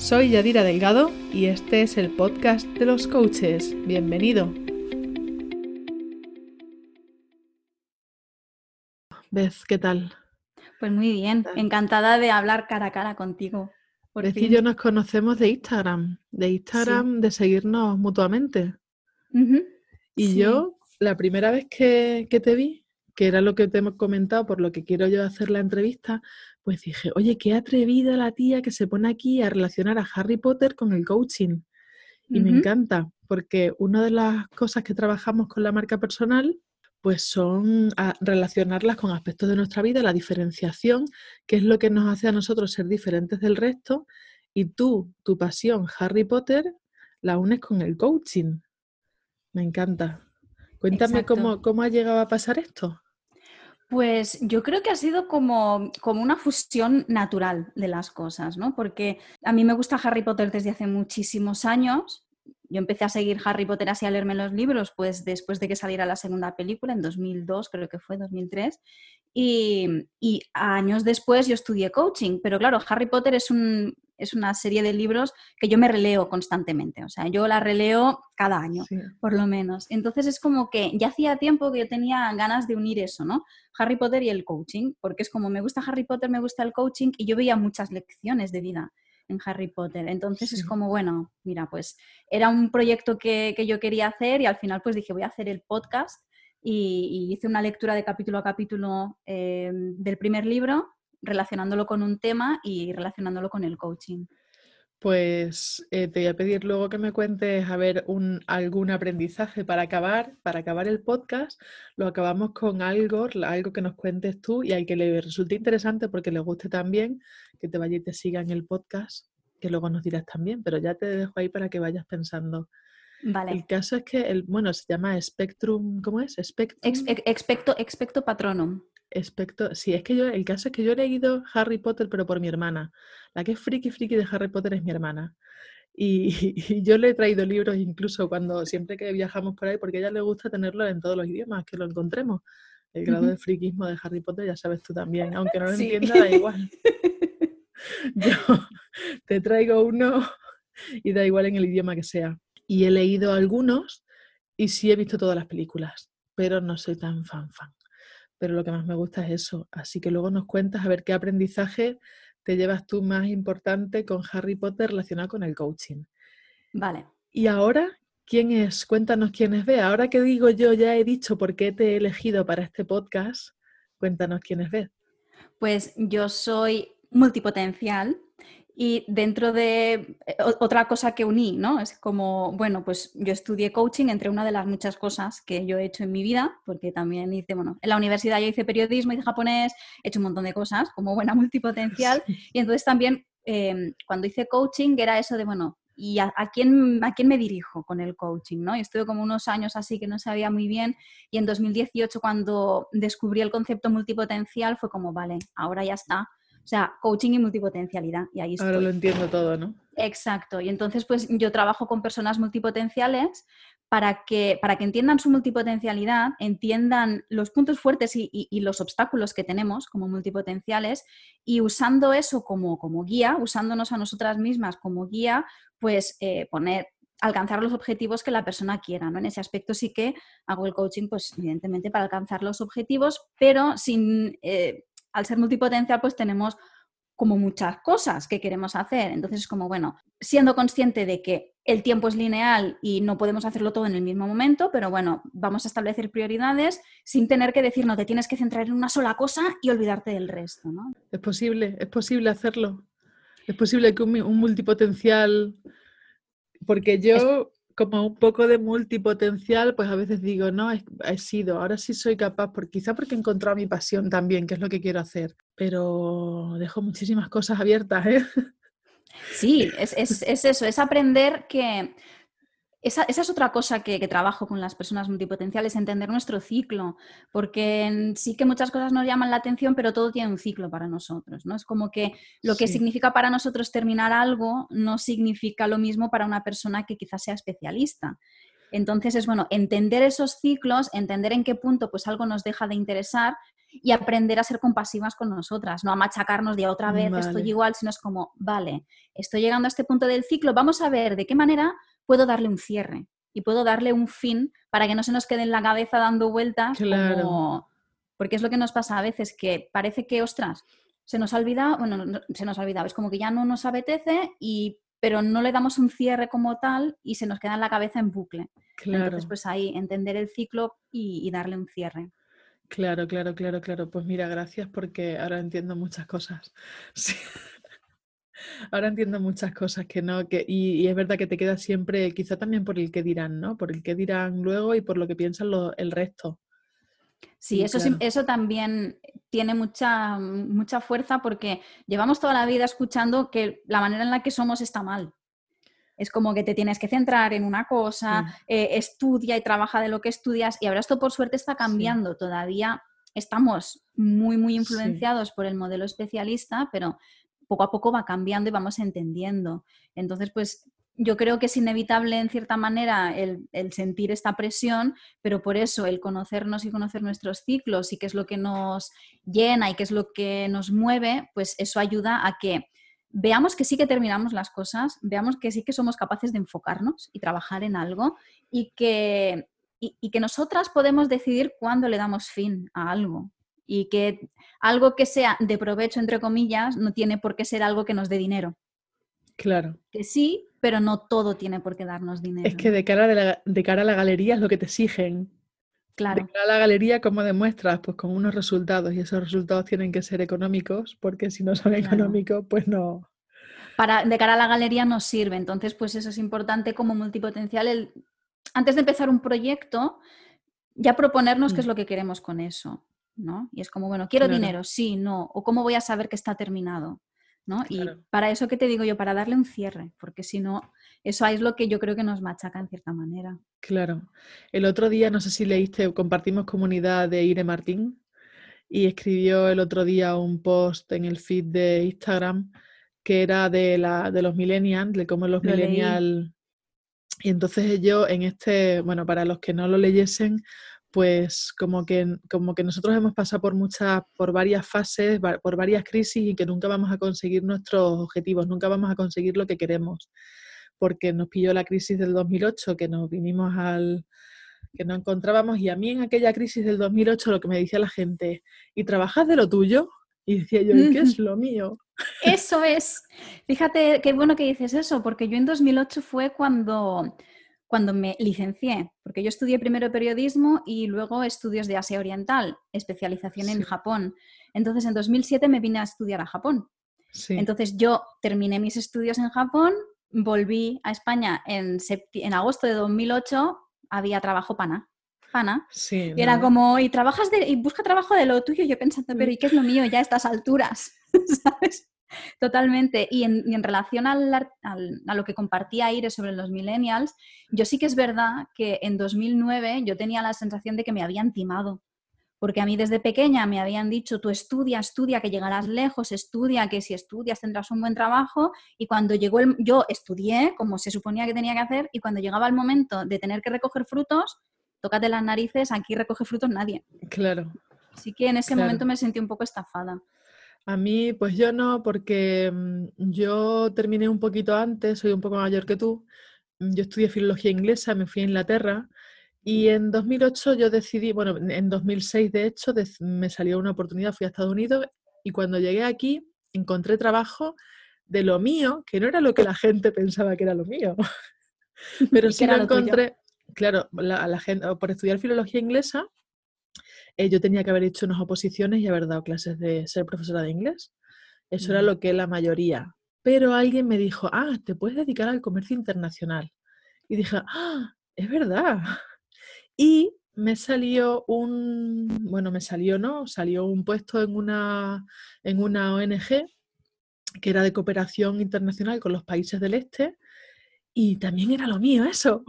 Soy Yadira Delgado y este es el podcast de los coaches. Bienvenido. Beth, ¿qué tal? Pues muy bien, encantada de hablar cara a cara contigo. Beth y yo nos conocemos de Instagram, de Instagram, de seguirnos mutuamente. Y yo, la primera vez que, que te vi, que era lo que te hemos comentado, por lo que quiero yo hacer la entrevista, pues dije, oye, qué atrevida la tía que se pone aquí a relacionar a Harry Potter con el coaching. Y me encanta, porque una de las cosas que trabajamos con la marca personal, pues son relacionarlas con aspectos de nuestra vida, la diferenciación, que es lo que nos hace a nosotros ser diferentes del resto, y tú, tu pasión, Harry Potter, la unes con el coaching. Me encanta. Cuéntame cómo, cómo ha llegado a pasar esto. Pues yo creo que ha sido como, como, una fusión natural de las cosas, ¿no? Porque a mí me gusta Harry Potter desde hace muchísimos años. Yo empecé a seguir Harry Potter así a leerme los libros, pues después de que saliera la segunda película, en 2002, creo que fue, 2003. Y, y años después yo estudié coaching, pero claro, Harry Potter es un, es una serie de libros que yo me releo constantemente, o sea, yo la releo cada año, por lo menos. Entonces es como que ya hacía tiempo que yo tenía ganas de unir eso, ¿no? Harry Potter y el coaching, porque es como me gusta Harry Potter, me gusta el coaching y yo veía muchas lecciones de vida en Harry Potter. Entonces es como, bueno, mira, pues era un proyecto que, yo quería hacer y al final pues dije, voy a hacer el podcast y, hice una lectura de capítulo a capítulo eh, del primer libro relacionándolo con un tema y relacionándolo con el coaching. Pues eh, te voy a pedir luego que me cuentes a ver un, algún aprendizaje para acabar, para acabar el podcast. Lo acabamos con algo, algo que nos cuentes tú y al que le resulte interesante porque le guste también, que te vaya y te siga en el podcast, que luego nos dirás también, pero ya te dejo ahí para que vayas pensando. Vale. El caso es que, el, bueno, se llama Spectrum, ¿cómo es? Spectrum. expecto, expecto patronum. Especto, sí, es que yo, el caso es que yo he leído Harry Potter, pero por mi hermana. La que es friki friki de Harry Potter es mi hermana. Y, yo le he traído libros incluso cuando siempre que viajamos por ahí, porque a ella le gusta tenerlo en todos los idiomas, que lo encontremos. El grado de friquismo de Harry Potter ya sabes tú también, aunque no lo entienda, da igual. Yo te traigo uno y da igual en el idioma que sea. Y he leído algunos y sí he visto todas las películas, pero no soy tan fan fan pero lo que más me gusta es eso. Así que luego nos cuentas a ver qué aprendizaje te llevas tú más importante con Harry Potter relacionado con el coaching. Vale. Y ahora, ¿quién es? Cuéntanos quién es Beth. Ahora que digo yo, ya he dicho por qué te he elegido para este podcast. Cuéntanos quién es Beth. Pues yo soy multipotencial, y dentro de eh, otra cosa que uní, ¿no? Es como, bueno, pues yo estudié coaching entre una de las muchas cosas que yo he hecho en mi vida, porque también hice, bueno, en la universidad yo hice periodismo, hice japonés, he hecho un montón de cosas como buena multipotencial. Y entonces también em, cuando hice coaching era eso de, bueno, ¿y a, quién, a quién me dirijo con el coaching? ¿no? Y estuve como unos años así que no sabía muy bien y en 2018 cuando descubrí el concepto multipotencial fue como, vale, ahora ya está o sea, coaching y multipotencialidad. Y ahí Ahora lo entiendo todo, ¿no? Exacto. Y entonces, pues yo trabajo con personas multipotenciales para que, para que entiendan su multipotencialidad, entiendan los puntos fuertes y, los obstáculos que tenemos como multipotenciales y usando eso como, como guía, usándonos a nosotras mismas como guía, pues eh, poner alcanzar los objetivos que la persona quiera, ¿no? En ese aspecto sí que hago el coaching, pues evidentemente para alcanzar los objetivos, pero sin eh, al ser multipotencial, pues tenemos como muchas cosas que queremos hacer. Entonces es como, bueno, siendo consciente de que el tiempo es lineal y no podemos hacerlo todo en el mismo momento, pero bueno, vamos a establecer prioridades sin tener que decir, no, te tienes que centrar en una sola cosa y olvidarte del resto, ¿no? Es posible, es posible hacerlo. Es posible que un, multipotencial, porque yo como un poco de multipotencial, pues a veces digo, no, he, sido, ahora sí soy capaz, por, quizá porque he encontrado mi pasión también, que es lo que quiero hacer, pero dejo muchísimas cosas abiertas. ¿eh? Sí, es, eso, es aprender que esa, es otra cosa que, trabajo con las personas multipotenciales, entender nuestro ciclo, porque sí que muchas cosas nos llaman la atención, pero todo tiene un ciclo para nosotros, ¿no? Es como que lo que significa para nosotros terminar algo no significa lo mismo para una persona que quizás sea especialista. Entonces es bueno entender esos ciclos, entender en qué punto pues algo nos deja de interesar y aprender a ser compasivas con nosotras, no a machacarnos de otra vez, estoy igual, sino es como, vale, estoy llegando a este punto del ciclo, vamos a ver de qué manera puedo darle un cierre y puedo darle un fin para que no se nos quede en la cabeza dando vueltas. Claro. Porque es lo que nos pasa a veces, que parece que, ostras, se nos ha olvidado, bueno, se nos ha olvidado, es como que ya no nos apetece y pero no le damos un cierre como tal y se nos queda en la cabeza en bucle. Claro. Entonces, pues ahí entender el ciclo y, darle un cierre. Claro, claro, claro, claro. Pues mira, gracias porque ahora entiendo muchas cosas. Sí. Ahora entiendo muchas cosas que no, que, y, es verdad que te queda siempre, quizá también por el que dirán, ¿no? Por el que dirán luego y por lo que piensan el resto. Sí, eso, eso también tiene mucha, mucha fuerza porque llevamos toda la vida escuchando que la manera en la que somos está mal. Es como que te tienes que centrar en una cosa, eh, estudia y trabaja de lo que estudias y ahora esto por suerte está cambiando. Todavía estamos muy, muy influenciados por el modelo especialista, pero poco a poco va cambiando y vamos entendiendo. Entonces, pues yo creo que es inevitable en cierta manera el, sentir esta presión, pero por eso el conocernos y conocer nuestros ciclos y qué es lo que nos llena y qué es lo que nos mueve, pues eso ayuda a que veamos que sí que terminamos las cosas, veamos que sí que somos capaces de enfocarnos y trabajar en algo y que, y que nosotras podemos decidir cuándo le damos fin a algo y que algo que sea de provecho, entre comillas, no tiene por qué ser algo que nos dé dinero. Claro. Que sí, pero no todo tiene por qué darnos dinero. Es que de cara, de, cara a la galería es lo que te exigen. Claro. De cara a la galería, ¿cómo demuestras? Pues con unos resultados y esos resultados tienen que ser económicos, porque si no son económicos, pues no. Para, de cara a la galería no sirve. Entonces, pues eso es importante como multipotencial. El, antes de empezar un proyecto, ya proponernos qué es mm. lo que queremos con eso. ¿No? Y es como, bueno, quiero dinero, sí, no, o cómo voy a saber que está terminado. Y para eso que te digo yo, para darle un cierre, porque si no, eso es lo que yo creo que nos machaca en cierta manera. Claro. El otro día, no sé si leíste, compartimos comunidad de Ire Martín y escribió el otro día un post en el feed de Instagram que era de, la, de los millennials, de cómo los millennials... Y entonces yo en este, bueno, para los que no lo leyesen, pues como que, como que nosotros hemos pasado por muchas, por varias fases, por varias crisis y que nunca vamos a conseguir nuestros objetivos, nunca vamos a conseguir lo que queremos, porque nos pilló la crisis del 2008, que nos vinimos al que no encontrábamos y a mí en aquella crisis del 2008 lo que me decía la gente, ¿y trabajas de lo tuyo? Y decía yo, ¿y qué es lo mío? Eso es. Fíjate qué bueno que dices eso, porque yo en 2008 fue cuando cuando me licencié, porque yo estudié primero periodismo y luego estudios de Asia Oriental, especialización en Japón. Entonces, en 2007 me vine a estudiar a Japón. Entonces, yo terminé mis estudios en Japón, volví a España en, en agosto de 2008, había trabajo pana. Pana. y era como, y trabajas de, y busca trabajo de lo tuyo, yo pensando, pero ¿y qué es lo mío ya a estas alturas? ¿Sabes? Totalmente. Y en, relación al, a lo que compartía Aire sobre los millennials, yo sí que es verdad que en 2009 yo tenía la sensación de que me habían timado. Porque a mí desde pequeña me habían dicho, tú estudia, estudia, que llegarás lejos, estudia, que si estudias tendrás un buen trabajo. Y cuando llegó el... Yo estudié como se suponía que tenía que hacer y cuando llegaba el momento de tener que recoger frutos, tócate las narices, aquí recoge frutos nadie. Claro. Así que en ese momento me sentí un poco estafada. A mí, pues yo no, porque mm, yo terminé un poquito antes, soy un poco mayor que tú. Mm, yo estudié filología inglesa, me fui a Inglaterra y en 2008 yo decidí, bueno, en 2006 de hecho, me salió una oportunidad, fui a Estados Unidos y cuando llegué aquí encontré trabajo de lo mío, que no era lo que la gente pensaba que era lo mío. Pero sí lo encontré, claro, la gente, por estudiar filología inglesa, eh, yo tenía que haber hecho unas oposiciones y haber dado clases de ser profesora de inglés. Eso era lo que la mayoría. Pero alguien me dijo, ah, te puedes dedicar al comercio internacional. Y dije, ah, es verdad. Y me salió un, bueno, me salió, ¿no? Salió un puesto en una, en una ONG que era de cooperación internacional con los países del este, y también era lo mío eso.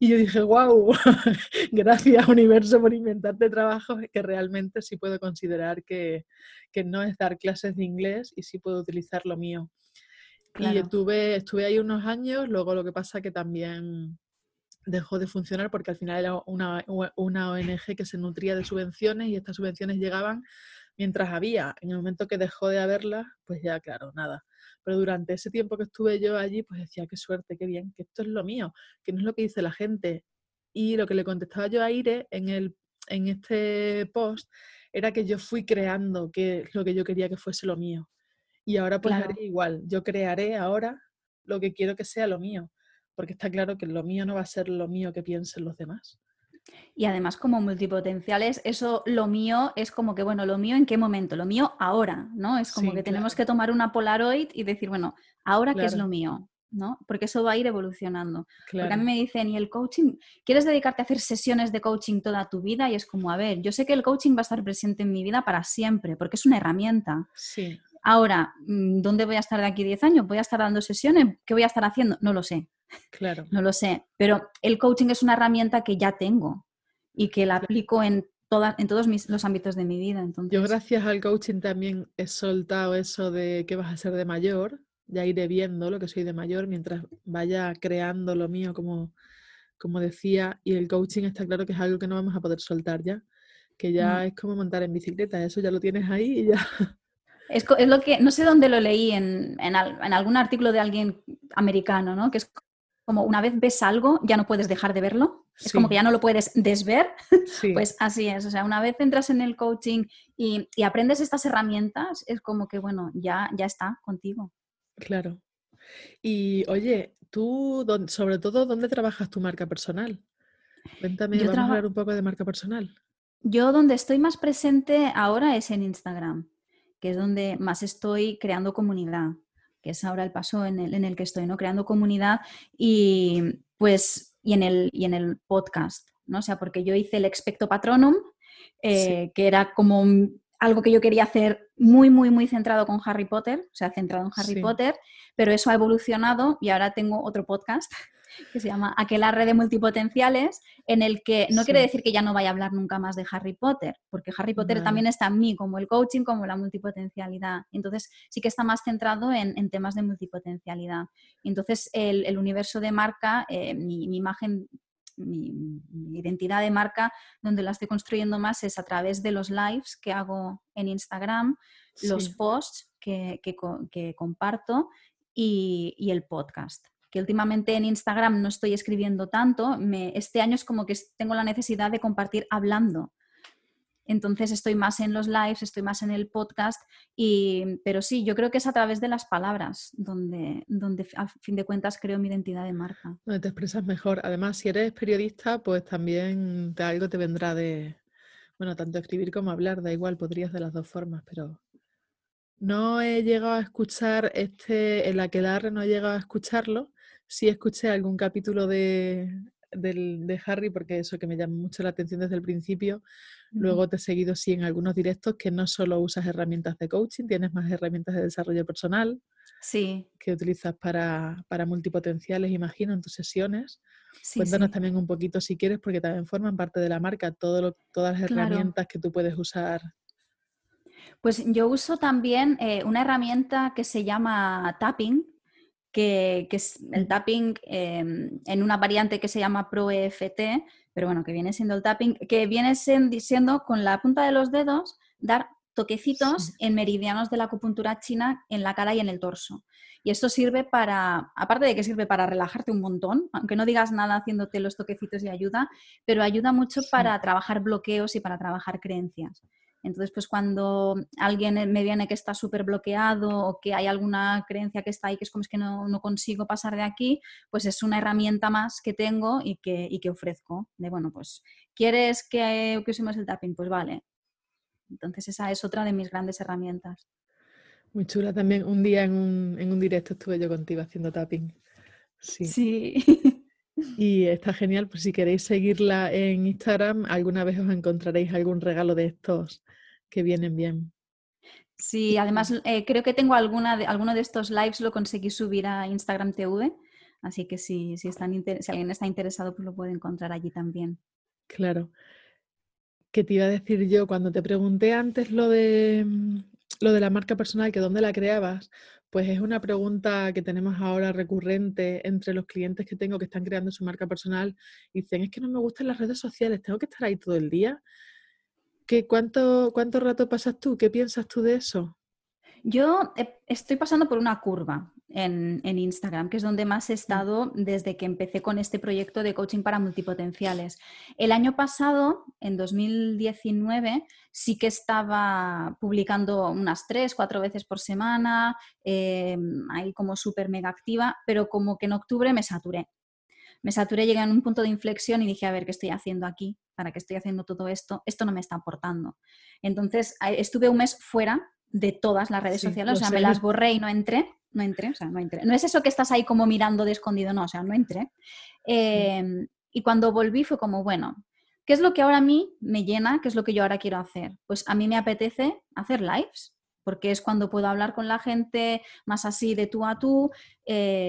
Y yo dije, wow, gracias universo por inventarte trabajos que realmente sí puedo considerar que, no es dar clases de inglés y sí puedo utilizar lo mío. Y estuve, estuve ahí unos años, luego lo que pasa que también dejó de funcionar porque al final era una, una ONG que se nutría de subvenciones y estas subvenciones llegaban mientras había. En el momento que dejó de haberlas, pues ya, claro, nada. Pero durante ese tiempo que estuve yo allí, pues decía, qué suerte, qué bien, que esto es lo mío, que no es lo que dice la gente. Y lo que le contestaba yo a Ire en, el, en este post era que yo fui creando que lo que yo quería que fuese lo mío. Y ahora pues haré igual. Yo crearé ahora lo que quiero que sea lo mío, porque está claro que lo mío no va a ser lo mío que piensen los demás. Y además, como multipotenciales, eso lo mío es como que, bueno, lo mío en qué momento, lo mío ahora, ¿no? Es como que tenemos que tomar una Polaroid y decir, bueno, ahora qué es lo mío, ¿no? Porque eso va a ir evolucionando. Porque a mí me dicen, ¿y el coaching? ¿Quieres dedicarte a hacer sesiones de coaching toda tu vida? Y es como, a ver, yo sé que el coaching va a estar presente en mi vida para siempre, porque es una herramienta. Sí. Ahora, mm, ¿dónde voy a estar de aquí 10 años? ¿Voy a estar dando sesiones? ¿Qué voy a estar haciendo? No lo sé. Claro. No lo sé. Pero el coaching es una herramienta que ya tengo y que la aplico en, en todos los ámbitos de mi vida. Entonces... Yo gracias al coaching también he soltado eso de que vas a ser de mayor, ya iré viendo lo que soy de mayor mientras vaya creando lo mío como, como decía, y el coaching está claro que es algo que no vamos a poder soltar ya, que ya es como montar en bicicleta, eso ya lo tienes ahí y ya. Es, es lo que, no sé dónde lo leí, en, en, en, algún artículo de alguien americano, ¿no? Que es como una vez ves algo, ya no puedes dejar de verlo. Es como que ya no lo puedes desver. pues así es. O sea, una vez entras en el coaching y, aprendes estas herramientas, es como que, bueno, ya, ya está contigo. Claro. Y oye, tú, sobre todo, ¿dónde trabajas tu marca personal? Cuéntame, vamos a hablar un poco de marca personal. Yo donde estoy más presente ahora es en Instagram, que es donde más estoy creando comunidad que es ahora el paso en el, en el que estoy, ¿no? Creando comunidad y pues, y en el, y en el podcast, ¿no? O sea, porque yo hice el Expecto Patronum, eh, que era como algo que yo quería hacer muy, muy, muy centrado con Harry Potter, o sea, centrado en Harry Potter, pero eso ha evolucionado y ahora tengo otro podcast que se llama Aquelarre de Multipotenciales, en el que no quiere decir que ya no vaya a hablar nunca más de Harry Potter, porque Harry Potter también está en mí, como el coaching, como la multipotencialidad. Entonces sí que está más centrado en, temas de multipotencialidad. Entonces el, universo de marca, eh, mi, imagen mi, identidad de marca, donde la estoy construyendo más es a través de los lives que hago en Instagram, los posts que, comparto y, el podcast que últimamente en Instagram no estoy escribiendo tanto, este año es como que tengo la necesidad de compartir hablando. Entonces estoy más en los lives, estoy más en el podcast, y, pero sí, yo creo que es a través de las palabras donde, donde a fin de cuentas creo mi identidad de marca. Donde te expresas mejor. Además, si eres periodista, pues también de algo te vendrá de, bueno, tanto escribir como hablar, da igual, podrías de las dos formas, pero no he llegado a escuchar este, el aquelarre no he llegado a escucharlo, sí escuché algún capítulo de, Harry, porque eso que me llama mucho la atención desde el principio. Luego te he seguido sí en algunos directos que no solo usas herramientas de coaching, tienes más herramientas de desarrollo personal. Sí. Que utilizas para, multipotenciales, imagino, en tus sesiones. Cuéntanos también un poquito si quieres, porque también forman parte de la marca, todo todas las herramientas que tú puedes usar. Pues yo uso también eh, una herramienta que se llama Tapping, que, es el tapping em, en una variante que se llama ProEFT, pero bueno, que viene siendo el tapping, que viene siendo con la punta de los dedos dar toquecitos en meridianos de la acupuntura china en la cara y en el torso. Y esto sirve para, aparte de que sirve para relajarte un montón, aunque no digas nada haciéndote los toquecitos y ayuda, pero ayuda mucho para trabajar bloqueos y para trabajar creencias. Entonces, pues cuando alguien me viene que está súper bloqueado o que hay alguna creencia que está ahí que es como es que no, consigo pasar de aquí, pues es una herramienta más que tengo y que, que ofrezco. De bueno, pues, ¿quieres que, que usemos el tapping? Pues vale. Entonces, esa es otra de mis grandes herramientas. Muy chula también. Un día en un, en un directo estuve yo contigo haciendo tapping. Sí. Sí. Y está genial, pues si queréis seguirla en Instagram, alguna vez os encontraréis algún regalo de estos que vienen bien. Sí, además eh, creo que tengo alguna de, alguno de estos lives lo conseguí subir a Instagram TV, así que si, si, están si alguien está interesado, pues lo puede encontrar allí también. Claro. ¿Qué te iba a decir yo? Cuando te pregunté antes lo de, mm, lo de la marca personal, que dónde la creabas, pues es una pregunta que tenemos ahora recurrente entre los clientes que tengo que están creando su marca personal. Y dicen, es que no me gustan las redes sociales, tengo que estar ahí todo el día. ¿Qué, cuánto, ¿Cuánto rato pasas tú? ¿Qué piensas tú de eso? Yo eh, estoy pasando por una curva en, Instagram, que es donde más he estado desde que empecé con este proyecto de coaching para multipotenciales. El año pasado, en 2019, sí que estaba publicando unas tres, cuatro veces por semana, eh, ahí como súper mega activa, pero como que en octubre me saturé. Me saturé, llegué a un punto de inflexión y dije, a ver, ¿qué estoy haciendo aquí? ¿Para qué estoy haciendo todo esto? Esto no me está aportando. Entonces, estuve un mes fuera de todas las redes sociales, o sea, me las borré y no entré, no entré, o sea, no entré. No es eso que estás ahí como mirando de escondido, no, o sea, no entré. Em, y cuando volví fue como, bueno, ¿qué es lo que ahora a mí me llena? ¿Qué es lo que yo ahora quiero hacer? Pues a mí me apetece hacer lives, porque es cuando puedo hablar con la gente más así de tú a tú, eh,